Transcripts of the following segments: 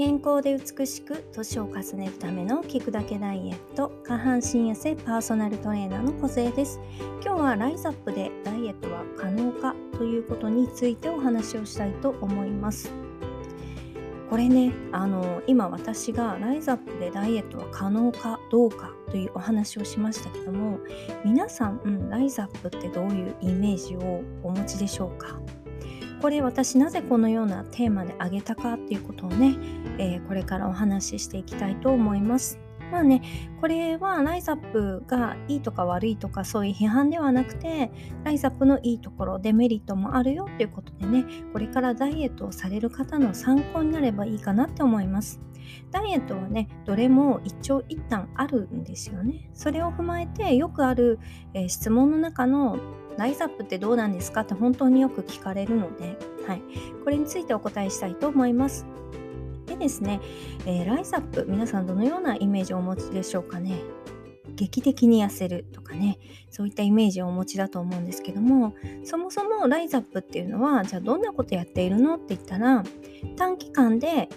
健康で美しく年を重ねるための聞くだけダイエット下半身痩せパーソナルトレーナーの小勢です。今日はライズアップでダイエットは可能かということについてお話をしたいと思います。これねあの今私がライズアップでダイエットは可能かどうかというお話をしましたけども皆さん、うん、ライズアップってどういうイメージをお持ちでしょうか？これ私なぜこのようなテーマで挙げたかっていうことをね、えー、これからお話ししていきたいと思います。まあね、これはライザップがいいとか悪いとかそういう批判ではなくて、ライザップのいいところ、デメリットもあるよっていうことでね、これからダイエットをされる方の参考になればいいかなって思います。ダイエットはね、どれも一長一短あるんですよね。それを踏まえてよくある、えー、質問の中のライズアップってどうなんですかって本当によく聞かれるので、はい、これについてお答えしたいと思います。でですね、えー、ライズアップ皆さんどのようなイメージをお持ちでしょうかね？劇的に痩せるとかねそういったイメージをお持ちだと思うんですけどもそもそもライズアップっていうのはじゃあどんなことやっているのって言ったら短期間で、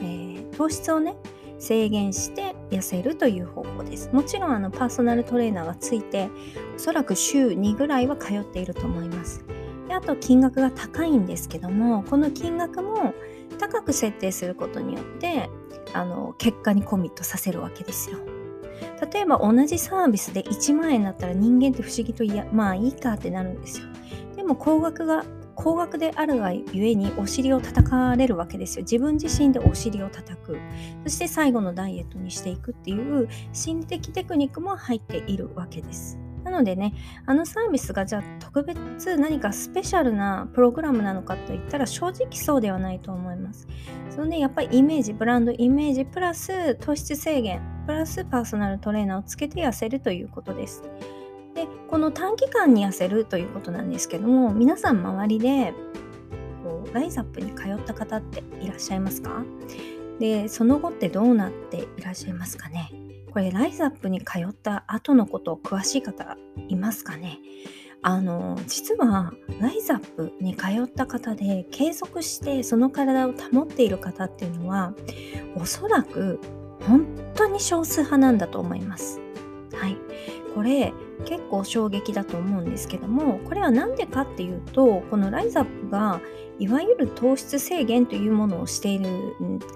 えー、糖質をね制限して痩せるという方法です。もちろんあのパーソナルトレーナーがついておそらく週2ぐらいは通っていると思います。であと金額が高いんですけどもこの金額も高く設定することによってあの結果にコミットさせるわけですよ。例えば同じサービスで1万円だったら人間って不思議といやまあいいかってなるんですよ。でも高額が高額であるがゆえにお尻を叩かれるわけですよ。自分自身でお尻を叩く。そして最後のダイエットにしていくっていう心理的テクニックも入っているわけです。なのでね、あのサービスがじゃあ特別何かスペシャルなプログラムなのかといったら正直そうではないと思います。そのね、やっぱりイメージ、ブランドイメージプラス糖質制限、プラスパーソナルトレーナーをつけて痩せるということです。でこの短期間に痩せるということなんですけども皆さん周りでこうライザップに通った方っていらっしゃいますか？でその後ってどうなっていらっしゃいますかね？これライザップに通った後のことを詳しい方いますかね？あの実はライザップに通った方で継続してその体を保っている方っていうのはおそらく本当に少数派なんだと思います。はい、これ結構衝撃だと思うんですけどもこれは何でかっていうとこのライザップがいわゆる糖質制限というものをしている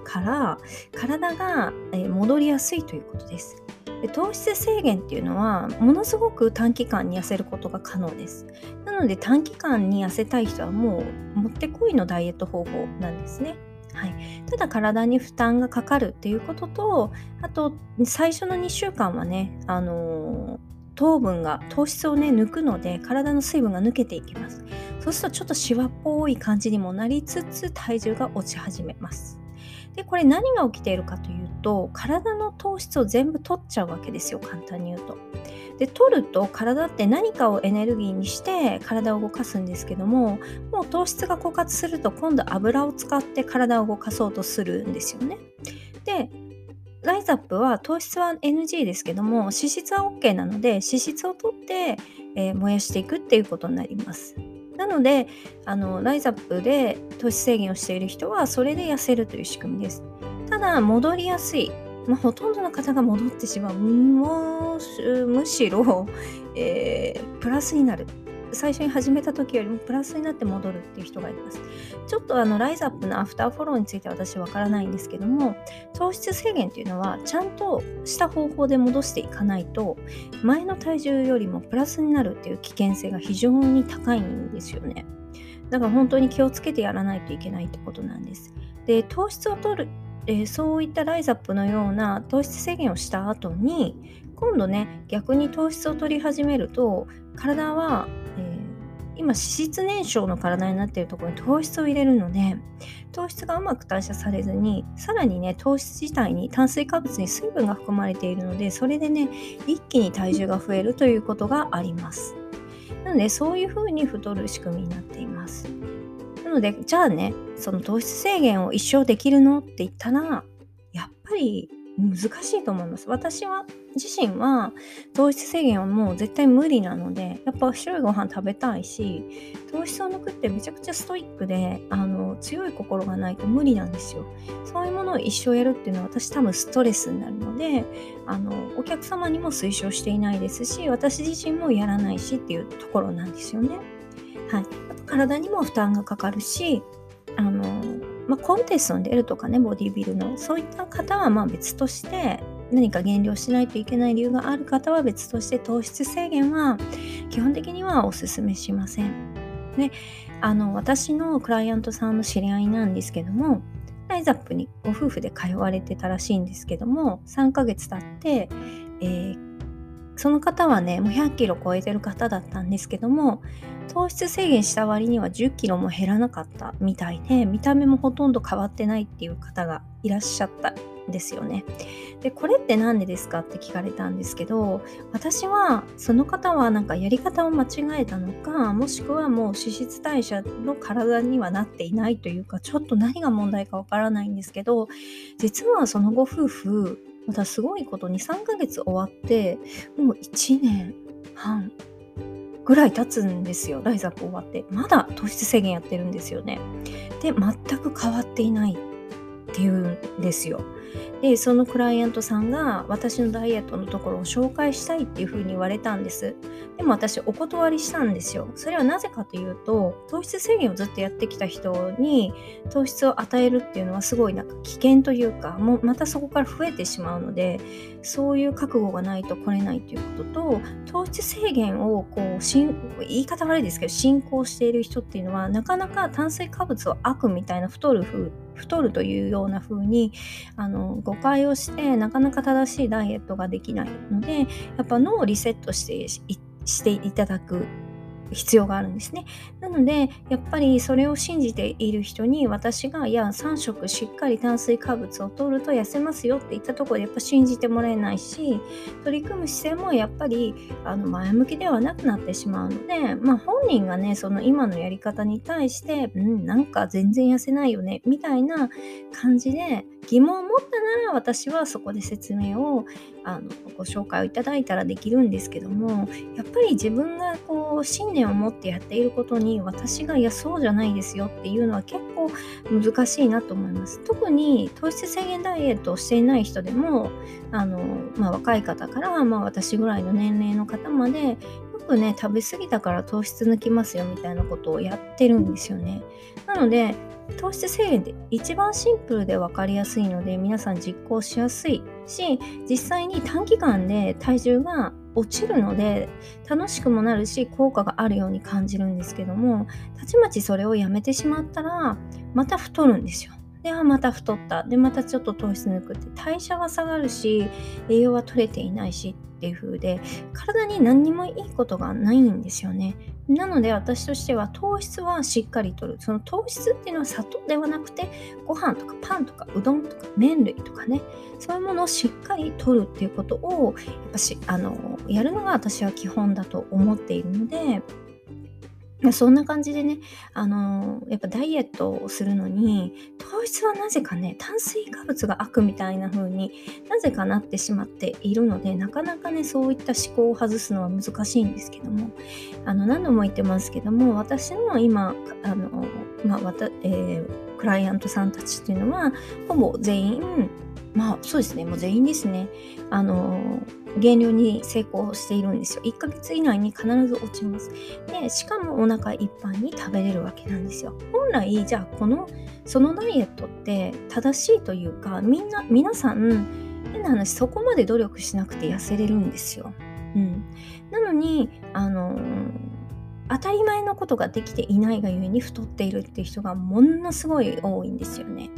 から体が戻りやすいということです。で糖質制限っていうのはものすごく短期間に痩せることが可能です。なので短期間に痩せたい人はもうもってこいのダイエット方法なんですね。はい、ただ体に負担がかかるっていうこととあと最初の2週間はね、あのー糖分が糖質をね抜くので体の水分が抜けていきます。そうするとちょっとシワっぽい感じにもなりつつ体重が落ち始めます。でこれ何が起きているかというと体の糖質を全部取っちゃうわけですよ。簡単に言うと。で取ると体って何かをエネルギーにして体を動かすんですけどももう糖質が枯渇すると今度油を使って体を動かそうとするんですよね。ライズアップは糖質は NG ですけども脂質は OK なので脂質を取って、えー、燃やしていくっていうことになります。なのであのライズアップで糖質制限をしている人はそれで痩せるという仕組みです。ただ戻りやすい、まあ、ほとんどの方が戻ってしまうむしろ、えー、プラスになる最初に始めた時よりもプラスになって戻るっていう人がいます。ちょっとあのライズアップのアフターフォローについては私わからないんですけども糖質制限っていうのはちゃんとした方法で戻していかないと前の体重よりもプラスになるっていう危険性が非常に高いんですよね。だから本当に気をつけてやらないといけないってことなんです。で糖質を取るえー、そういったライズアップのような糖質制限をした後に今度ね逆に糖質を取り始めると体は今脂質燃焼の体になっているところに糖質を入れるので糖質がうまく代謝されずにさらにね糖質自体に炭水化物に水分が含まれているのでそれでね一気に体重が増えるということがあります。なのでそういうふうに太る仕組みになっています。なのでじゃあねその糖質制限を一生できるの？って言ったらやっぱり難しいと思います。私は自身は糖質制限はもう絶対無理なのでやっぱ白いご飯食べたいし糖質を抜くってめちゃくちゃストイックであの強い心がないと無理なんですよ。そういうものを一生やるっていうのは私多分ストレスになるのであのお客様にも推奨していないですし私自身もやらないしっていうところなんですよね。はい、あと体にも負担がかかるしあの、まあ、コンテストに出るとかねボディビルのそういった方はまあ別として何か減量しないといけない理由がある方は別として糖質制限は基本的にはお勧めしません。であの私のクライアントさんの知り合いなんですけどもライザップにご夫婦で通われてたらしいんですけども3ヶ月経って、えー、その方はねもう100キロ超えてる方だったんですけども糖質制限した割には10キロも減らなかったみたいで見た目もほとんど変わってないっていう方がいらっしゃったんですよね。でこれって何でですかって聞かれたんですけど私はその方はなんかやり方を間違えたのかもしくはもう脂質代謝の体にはなっていないというかちょっと何が問題かわからないんですけど実はそのご夫婦またすごいことに3ヶ月終わってもう1年半ぐらい経つんですよライザップ終わって。まだ糖質制限やってるんですよね。で全く変わっていないっていうんですよ。でそのクライアントさんが私のダイエットのところを紹介したいっていうふうに言われたんです。でも私お断りしたんですよ。それはなぜかというと糖質制限をずっとやってきた人に糖質を与えるっていうのはすごいなんか危険というかもうまたそこから増えてしまうのでそういう覚悟がないと来れないということと糖質制限をこうしん言い方悪いですけど進行している人っていうのはなかなか炭水化物を悪みたいな太る風太るというような風にあの誤解をしてなかなか正しいダイエットができないのでやっぱ脳をリセットしてしていただく必要があるんですね。なのでやっぱりそれを信じている人に私がいや3食しっかり炭水化物を取ると痩せますよって言ったところでやっぱ信じてもらえないし取り組む姿勢もやっぱりあの前向きではなくなってしまうので、まあ、本人がねその今のやり方に対してうんなんか全然痩せないよねみたいな感じで疑問を持ったなら私はそこで説明をあのご紹介をいただいたらできるんですけどもやっぱり自分がこう信念を持ってやっていることに私がいやそうじゃないですよっていうのは結構難しいなと思います。特に糖質制限ダイエットをしていない人でもあの、まあ、若い方から、まあ、私ぐらいの年齢の方までよくね食べ過ぎたから糖質抜きますよみたいなことをやってるんですよね。なので糖質制限って一番シンプルで分かりやすいので皆さん実行しやすいし実際に短期間で体重が落ちるので楽しくもなるし効果があるように感じるんですけどもたちまちそれをやめてしまったらまた太るんですよ。ではまた太った。でまたちょっと糖質抜くって。代謝は下がるし栄養は取れていないしっていう風で体に何にもいいことがないんですよね。なので私としては糖質はしっかりとる。その糖質っていうのは砂糖ではなくてご飯とかパンとかうどんとか麺類とかね。そういうものをしっかりとるっていうことをやっぱしあのやるのが私は基本だと思っているのでそんな感じでね、あのー、やっぱダイエットをするのに、糖質はなぜかね、炭水化物が悪みたいな風になぜかなってしまっているので、なかなかね、そういった思考を外すのは難しいんですけども、あの、何度も言ってますけども、私の今、あの、まあ、わた、えー、クライアントさんたちっていうのは、ほぼ全員、まあそうですね、もう全員ですね、あの減量に成功しているんですよ。1ヶ月以内に必ず落ちます。で、しかもお腹いっぱいに食べれるわけなんですよ。本来、じゃあこの、そのダイエットって正しいというか、みんな、皆さん、変な話、そこまで努力しなくて痩せれるんですよ。うん。なのに、あの当たり前のことができていないがゆえに太っているっていう人がものすごい多いんですよね。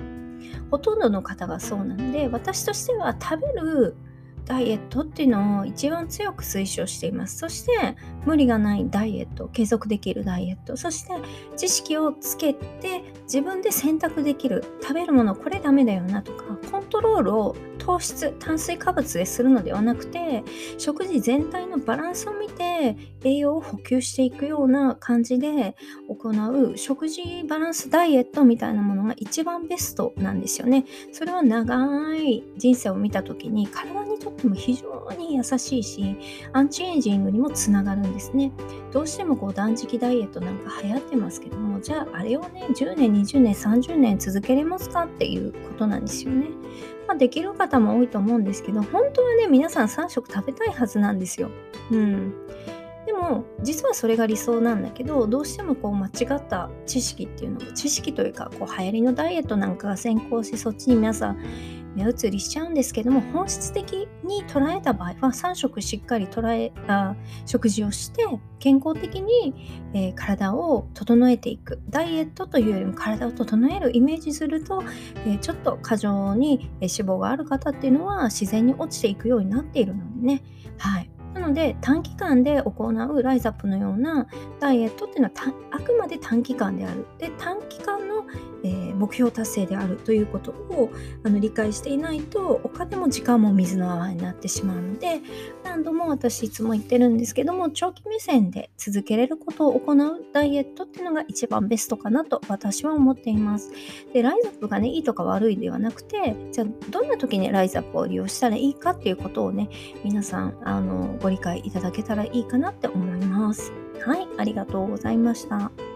ほとんどの方がそうなので私としては食べるダイエットっていうのを一番強く推奨しています。そして無理がないダイエット、継続できるダイエット、そして知識をつけて自分で選択できる食べるものこれダメだよなとかコントロールを糖質、炭水化物でするのではなくて食事全体のバランスを見て栄養を補給していくような感じで行う食事バランスダイエットみたいなものが一番ベストなんですよね。それは長い人生を見た時に体にとっても非常に優しいしアンチエイジングにもつながるんですねどうしてもこう断食ダイエットなんか流行ってますけどもじゃああれをね10年20年30年続けれますかっていうことなんですよね、まあ、できる方も多いと思うんですけど本当はね皆さん3食食べたいはずなんですよ。うん。でも実はそれが理想なんだけどどうしてもこう間違った知識っていうの知識というかこう流行りのダイエットなんかが先行しそっちに皆さん目移りしちゃうんですけども本質的に捉えた場合は3食しっかり捉えあ食事をして健康的に、えー、体を整えていく。ダイエットというよりも体を整えるイメージすると、えー、ちょっと過剰に脂肪がある方っていうのは自然に落ちていくようになっているのでね。はい。なので短期間で行うライザップのようなダイエットっていうのはあくまで短期間である。で短期間の、えー、目標達成であるということをあの理解していないとお金も時間も水の泡になってしまうので何度も私いつも言ってるんですけども長期目線で続けれることを行うダイエットっていうのが一番ベストかなと私は思っています。でライザップがねいいとか悪いではなくてじゃあどんな時にライザップを利用したらいいかっていうことをね皆さんあのご理解いただけたらいいかなって思います。はい、ありがとうございました。